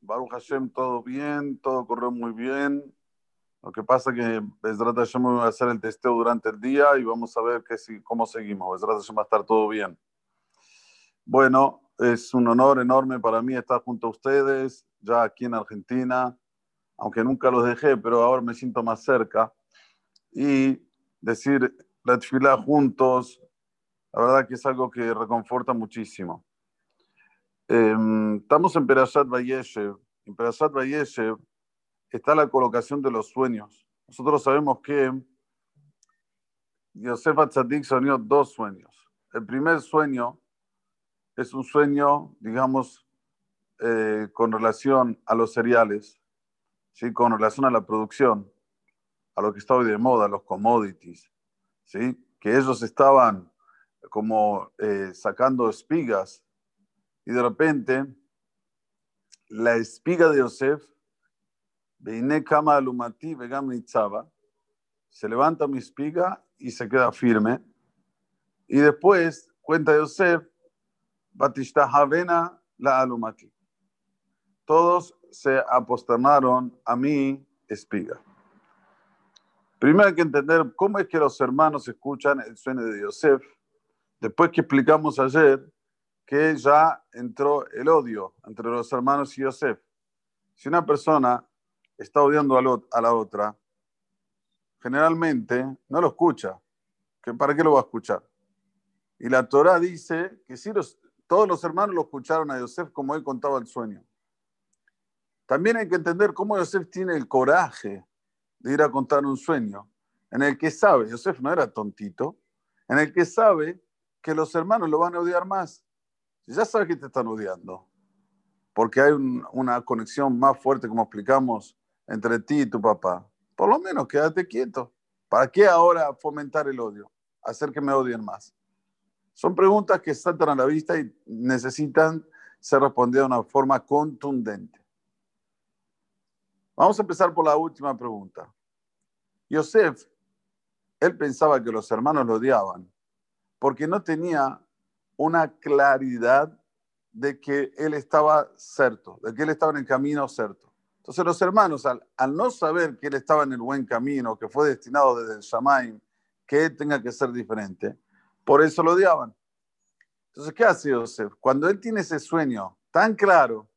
Baruch Hashem, todo bien, todo corrió muy bien. Lo que pasa que Bezrat Hashem voy a hacer el testeo durante el día y vamos a ver que si, cómo seguimos. Bezrat Hashem va a estar todo bien. Bueno, es un honor enorme para mí estar junto a ustedes, ya aquí en Argentina, aunque nunca los dejé, pero ahora me siento más cerca. Y decir la tefilá juntos, la verdad que es algo que reconforta muchísimo. Em, estamos en Perashat Vayeshev. En Perashat Vayeshev está la colocación de los sueños. Nosotros sabemos que Yosef Atzadik soñó dos sueños. El primer sueño es un sueño, digamos, eh, con relación a los cereales, ¿sí? con relación a la producción, a lo que está hoy de moda, los commodities, ¿sí? que ellos estaban como eh, sacando espigas y de repente la espiga de Yosef, se levanta mi espiga y se queda firme. Y después cuenta Yosef, Batishtahavena la alumati. Todos se aposternaron a mi espiga. Primero hay que entender cómo es que los hermanos escuchan el sueño de Yosef. Después que explicamos ayer que ya entró el odio entre los hermanos y Yosef. Si una persona está odiando a la otra, generalmente no lo escucha. ¿Para qué lo va a escuchar? Y la Torah dice que si los, todos los hermanos lo escucharon a Yosef como él contaba el sueño. También hay que entender cómo Yosef tiene el coraje de ir a contar un sueño en el que sabe, Yosef no era tontito, en el que sabe que los hermanos lo van a odiar más. Ya sabe que te están odiando, porque hay una conexión más fuerte, como explicamos, entre ti y tu papá. Por lo menos quédate quieto. ¿Para qué ahora fomentar el odio? Hacer que me odien más. Son preguntas que saltan a la vista y necesitan ser respondidas de una forma contundente. Vamos a empezar por la última pregunta. Yosef, él pensaba que los hermanos lo odiaban porque no tenía una claridad de que él estaba cierto, de que él estaba en el camino cierto. Entonces los hermanos, al, no saber que él estaba en el buen camino, que fue destinado desde el Shamaim, que él tenga que ser diferente, por eso lo odiaban. Entonces, ¿qué hace Joseph? Cuando él tiene ese sueño tan claro,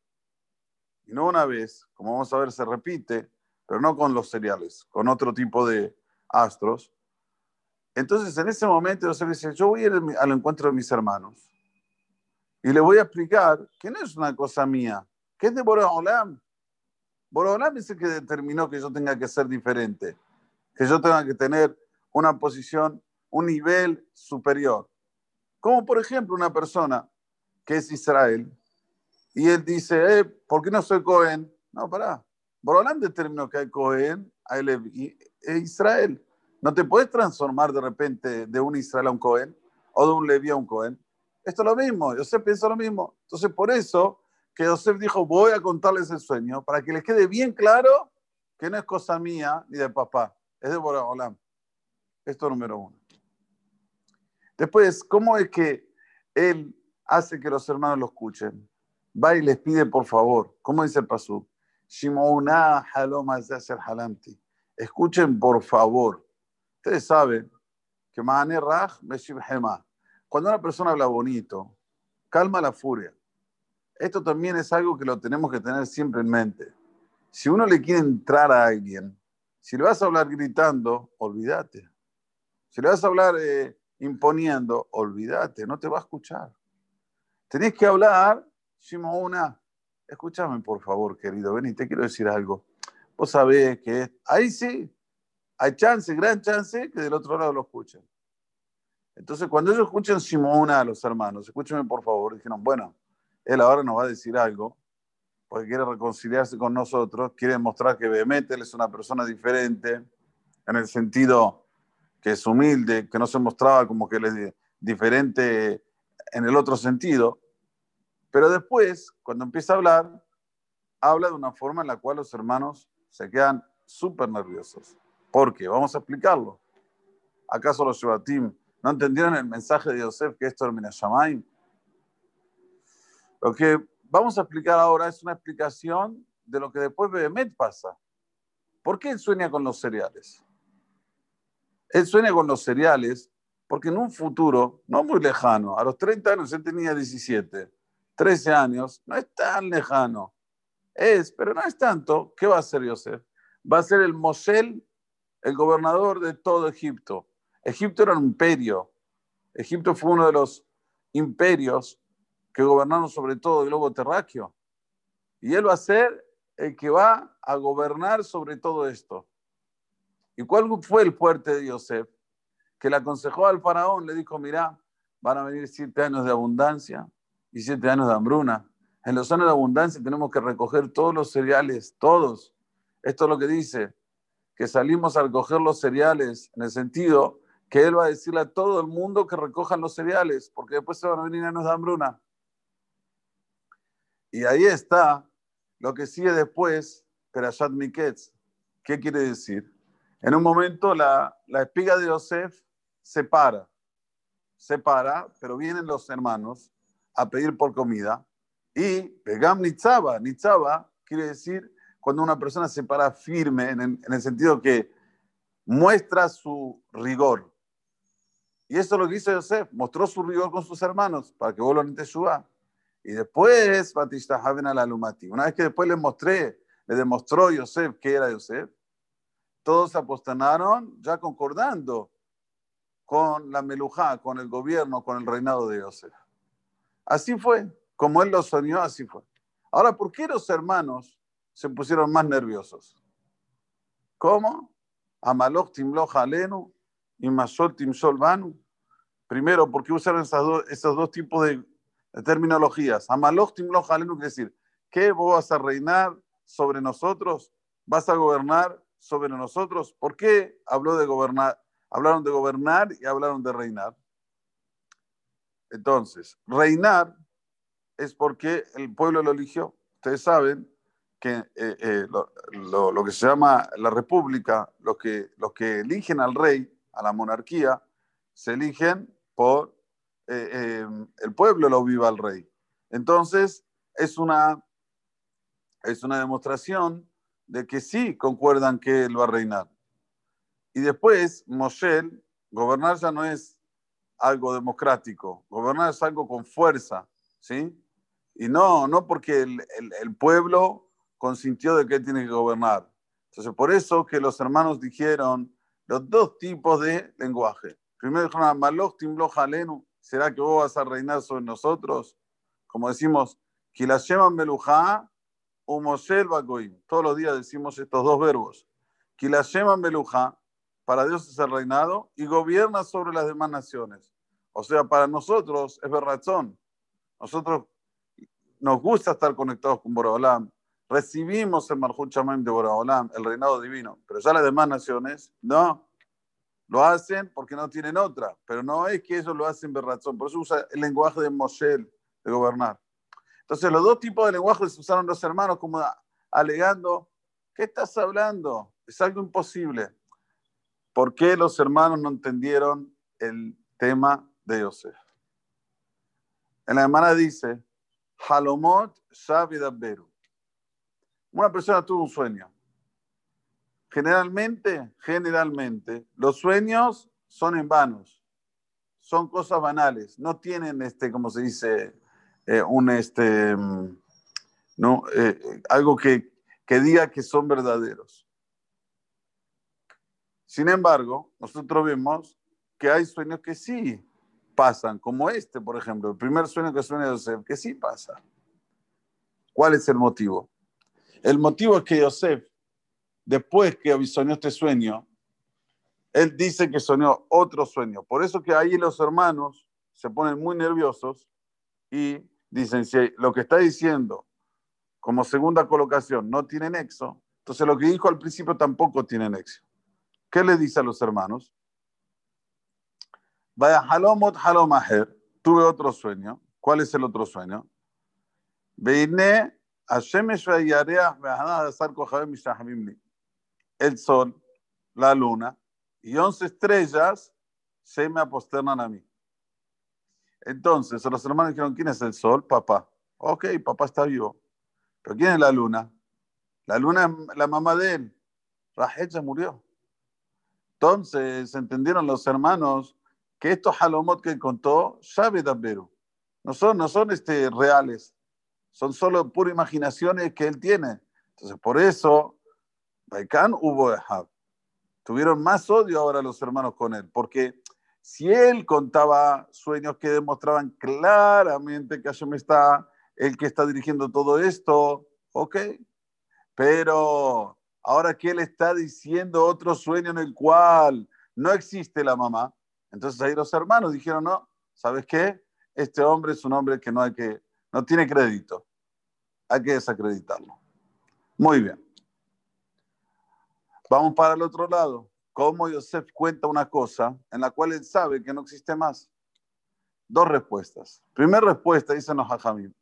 y no una vez, como vamos a ver, se repite, pero no con los cereales, con otro tipo de astros. Entonces, en ese momento, Joseph dice, yo voy a ir al encuentro de mis hermanos y le voy a explicar que no es una cosa mía, que es de Boraholam. Boraholam es el que determinó que yo tenga que ser diferente, que yo tenga que tener una posición un nivel superior. Como por ejemplo una persona que es Israel y él dice, eh, ¿por qué no soy Cohen? No, pará. Borolam determinó que hay Cohen, hay e Israel. No te puedes transformar de repente de un Israel a un Cohen o de un Levi a un Cohen. Esto es lo mismo, Yosef piensa lo mismo. Entonces, por eso que Yosef dijo, voy a contarles el sueño, para que les quede bien claro que no es cosa mía ni de papá, es de Borolam. Esto número uno. Después, ¿cómo es que él hace que los hermanos lo escuchen? Va y les pide por favor. ¿Cómo dice el pasú? Escuchen por favor. Ustedes saben que cuando una persona habla bonito, calma la furia. Esto también es algo que lo tenemos que tener siempre en mente. Si uno le quiere entrar a alguien, si le vas a hablar gritando, olvídate. Si le vas a hablar eh, imponiendo, olvídate, no te va a escuchar. Tenés que hablar, una escúchame por favor, querido, ven y te quiero decir algo. Vos sabés que ahí sí, hay chance, gran chance, que del otro lado lo escuchen. Entonces, cuando ellos escuchan Simona a los hermanos, escúchame por favor, dijeron, bueno, él ahora nos va a decir algo, porque quiere reconciliarse con nosotros, quiere mostrar que Behemet es una persona diferente, en el sentido que es humilde, que no se mostraba como que él es diferente en el otro sentido. Pero después, cuando empieza a hablar, habla de una forma en la cual los hermanos se quedan súper nerviosos. ¿Por qué? Vamos a explicarlo. ¿Acaso los Shebatim no entendieron el mensaje de Yosef que esto termina Shamaim? Lo que vamos a explicar ahora, es una explicación de lo que después Behemet pasa. ¿Por qué él sueña con los cereales? Él sueña con los cereales porque en un futuro, no muy lejano, a los 30 años él tenía 17, 13 años, no es tan lejano. Es, pero no es tanto. ¿Qué va a hacer Yosef? Va a ser el Mosel, el gobernador de todo Egipto. Egipto era un imperio. Egipto fue uno de los imperios que gobernaron sobre todo el globo terráqueo. Y él va a ser el que va a gobernar sobre todo esto. ¿Y cuál fue el fuerte de Yosef? Que le aconsejó al faraón, le dijo, mira, van a venir siete años de abundancia y siete años de hambruna. En los años de abundancia tenemos que recoger todos los cereales, todos. Esto es lo que dice, que salimos a recoger los cereales, en el sentido que él va a decirle a todo el mundo que recojan los cereales, porque después se van a venir años de hambruna. Y ahí está lo que sigue después, Perashat Miketz. ¿Qué quiere decir? En un momento la, la espiga de Yosef se para, se para, pero vienen los hermanos a pedir por comida y Pegam Nitzaba, Nitzaba quiere decir cuando una persona se para firme en el, en el sentido que muestra su rigor. Y eso es lo que hizo Yosef, mostró su rigor con sus hermanos para que vuelvan en Teshuvah. Y después, Batista Javen al Alumati. Una vez que después les mostré, le demostró Yosef que era Yosef, todos apostanaron ya concordando con la Melujá, con el gobierno, con el reinado de Yosef. Así fue, como él lo soñó, así fue. Ahora, ¿por qué los hermanos se pusieron más nerviosos? ¿Cómo? Amaloch timloch alenu y Masol timsol banu. Primero, ¿por qué usaron esos dos tipos de terminologías. Amaloj timloch alenu quiere decir, ¿qué vos vas a reinar sobre nosotros? ¿Vas a gobernar sobre nosotros? ¿Por qué habló de gobernar? Hablaron de gobernar y hablaron de reinar. Entonces, reinar es porque el pueblo lo eligió. Ustedes saben que eh, eh, lo, lo, que se llama la república, los que, los que eligen al rey, a la monarquía, se eligen por eh, em, el pueblo lo viva al rey. Entonces, es una, es una demostración de que sí concuerdan que él va a reinar. Y después, Moshe, gobernar ya no es algo democrático, gobernar es algo con fuerza, ¿sí? Y no, no porque el, el, pueblo consintió de que tiene que gobernar. Entonces, por eso que los hermanos dijeron los dos tipos de lenguaje. Primero dijeron, Maloch timloch alenu, ¿Será que vos vas a reinar sobre nosotros? Como decimos, Kilasheman Melujá o Mosel Bagoim. Todos los días decimos estos dos verbos. Kilasheman Melujá, para Dios es el reinado y gobierna sobre las demás naciones. O sea, para nosotros es razón. Nosotros nos gusta estar conectados con Boraholam. Recibimos el Marjut de Boraholam, el reinado divino. Pero ya las demás naciones, no. Lo hacen porque no tienen otra, pero no es que ellos lo hacen de razón. Por eso usa el lenguaje de Moshe, de gobernar. Entonces, los dos tipos de lenguajes usaron los hermanos como alegando, ¿qué estás hablando? Es algo imposible. ¿Por qué los hermanos no entendieron el tema de Yosef? En la hermana dice, Halomot Beru. Una persona tuvo un sueño. Generalmente, generalmente, los sueños son en vanos, son cosas banales, no tienen, este, como se dice, eh, un, este, mm, no, eh, algo que, que diga que son verdaderos. Sin embargo, nosotros vemos que hay sueños que sí pasan, como este, por ejemplo, el primer sueño que sueña Yosef, que sí pasa. ¿Cuál es el motivo? El motivo es que Yosef después que soñó este sueño, él dice que soñó otro sueño. Por eso que ahí los hermanos se ponen muy nerviosos y dicen, si lo que está diciendo como segunda colocación no tiene nexo, entonces lo que dijo al principio tampoco tiene nexo. ¿Qué le dice a los hermanos? Vaya halomot halomaher, tuve otro sueño. ¿Cuál es el otro sueño? Veine El sol, la luna y once estrellas se me aposternan a mí. Entonces los hermanos dijeron, ¿quién es el sol? Papá. Ok, papá está vivo. Pero ¿quién es la luna? La luna es la mamá de él. Rahel ya murió. Entonces entendieron los hermanos que estos halomot que contó, sabe Dabberu. No son, no son este, reales, son solo pura imaginaciones que él tiene. Entonces, por eso, Baikán hubo Ehab. Tuvieron más odio ahora los hermanos con él, porque si él contaba sueños que demostraban claramente que Hashem está, el que está dirigiendo todo esto, ok, pero ahora que él está diciendo otro sueño en el cual no existe la mamá, entonces ahí los hermanos dijeron, no, ¿sabes qué? Este hombre es un hombre que no hay que, no tiene crédito, hay que desacreditarlo. Muy bien. Vamos para el otro lado. ¿Cómo Yosef cuenta una cosa en la cual él sabe que no existe más? Dos respuestas. Primera respuesta, dice Nohajamim,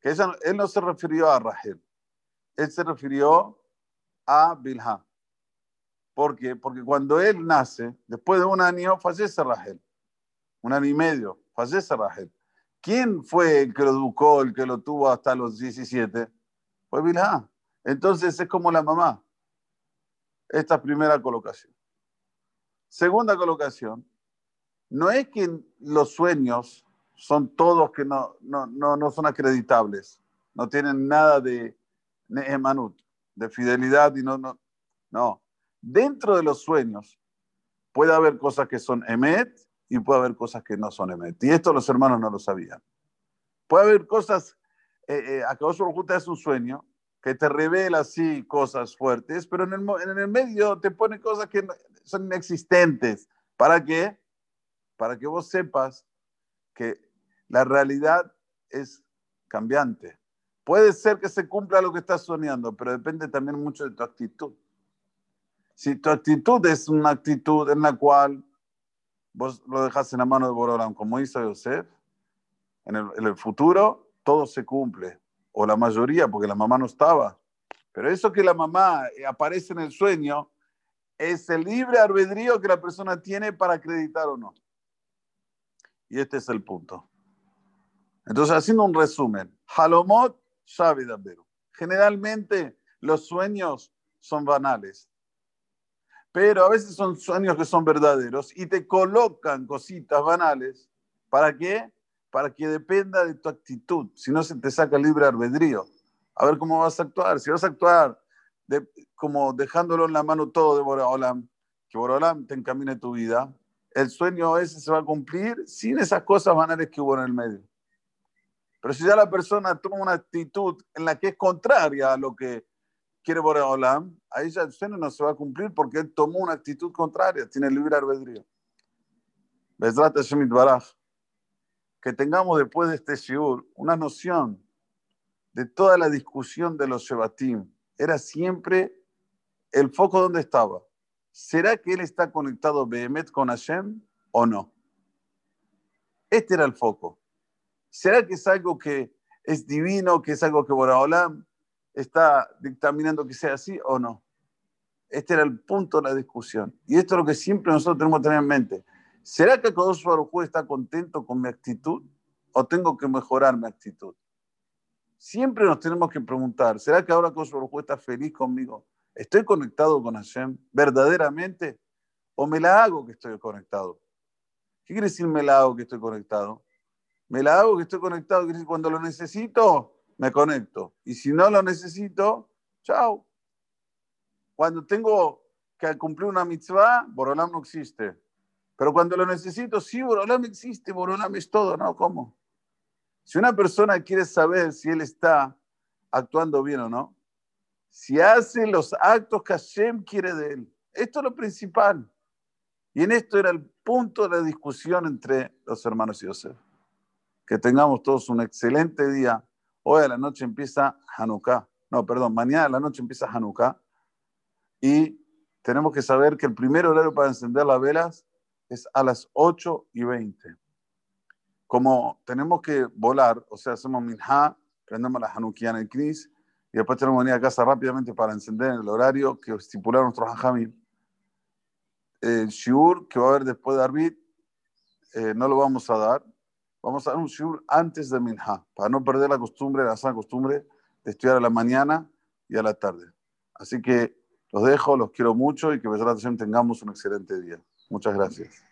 que él no se refirió a Rahel, él se refirió a Bilha. ¿Por qué? Porque cuando él nace, después de un año, fallece Rahel. Un año y medio, fallece Rahel. ¿Quién fue el que lo educó, el que lo tuvo hasta los 17? Fue Bilha. Entonces es como la mamá. Esta primera colocación. Segunda colocación. No es que los sueños son todos que no, no, no, no son acreditables. No tienen nada de neemanut, de fidelidad y no, no. No dentro de los sueños puede haber cosas que son emet y puede haber cosas que no son emet. Y esto los hermanos no lo sabían. Puede haber cosas, eh, eh, acá es un sueño que te revela así cosas fuertes, pero en el, en el medio te pone cosas que son inexistentes. ¿Para qué? Para que vos sepas que la realidad es cambiante. Puede ser que se cumpla lo que estás soñando, pero depende también mucho de tu actitud. Si tu actitud es una actitud en la cual vos lo dejas en la mano de Borolam, como hizo Yosef, en el, futuro todo se cumple, o la mayoría, porque la mamá no estaba. Pero eso que la mamá aparece en el sueño es el libre albedrío que la persona tiene para acreditar o no. Y este es el punto. Entonces, haciendo un resumen, Halomot, Shavidaberu. Generalmente los sueños son banales pero a veces son sueños que son verdaderos y te colocan cositas banales. ¿Para qué? Para que dependa de tu actitud, si no se te saca libre albedrío. A ver cómo vas a actuar. Si vas a actuar como dejándolo en la mano todo de Boraholam, que Boraholam te encamine tu vida, el sueño ese se va a cumplir sin esas cosas banales que hubo en el medio. Pero si ya la persona toma una actitud en la que es contraria a lo que quiere Boreolam, ahí ya sueño no se va a cumplir porque él tomó una actitud contraria, tiene libre albedrío. Que tengamos después de este shiur una noción de toda la discusión de los Shebatim. Era siempre el foco donde estaba. ¿Será que él está conectado Behemet con Hashem o no? Este era el foco. ¿Será que es algo que es divino, que es algo que Boraholam está dictaminando que sea así o no. Este era el punto de la discusión. Y esto es lo que siempre nosotros tenemos que tener en mente. ¿Será que Kodosh Baruj está contento con mi actitud o tengo que mejorar mi actitud? Siempre nos tenemos que preguntar, ¿será que ahora Kodosh Baruj está feliz conmigo? ¿Estoy conectado con Hashem verdaderamente o me la hago que estoy conectado? ¿Qué quiere decir me la hago que estoy conectado? Me la hago que estoy conectado, quiere decir cuando lo necesito, me conecto. Y si no lo necesito, chao. Cuando tengo que cumplir una mitzvah, Borolam no existe. Pero cuando lo necesito, sí, Borolam existe, Borolam es todo, ¿no? ¿Cómo? Si una persona quiere saber si él está actuando bien o no, si hace los actos que Hashem quiere de él, esto es lo principal. Y en esto era el punto de la discusión entre los hermanos y Yosef. Que tengamos todos un excelente día Hoy a la noche empieza Hanukkah. No, perdón, mañana a la noche empieza Hanukkah. Y tenemos que saber que el primer horario para encender las velas es a las 8 y 20. Como tenemos que volar, o sea, hacemos minha, prendemos la Hanukkah en el Knis y después tenemos que venir a casa rápidamente para encender el horario que estipularon nuestros hajamim. El shiur que va a haber después de Arbit eh, no lo vamos a dar, vamos a dar un shur antes de Minha, para no perder la costumbre, la sana costumbre de estudiar a la mañana y a la tarde. Así que los dejo, los quiero mucho y que tengamos un excelente día. Muchas gracias.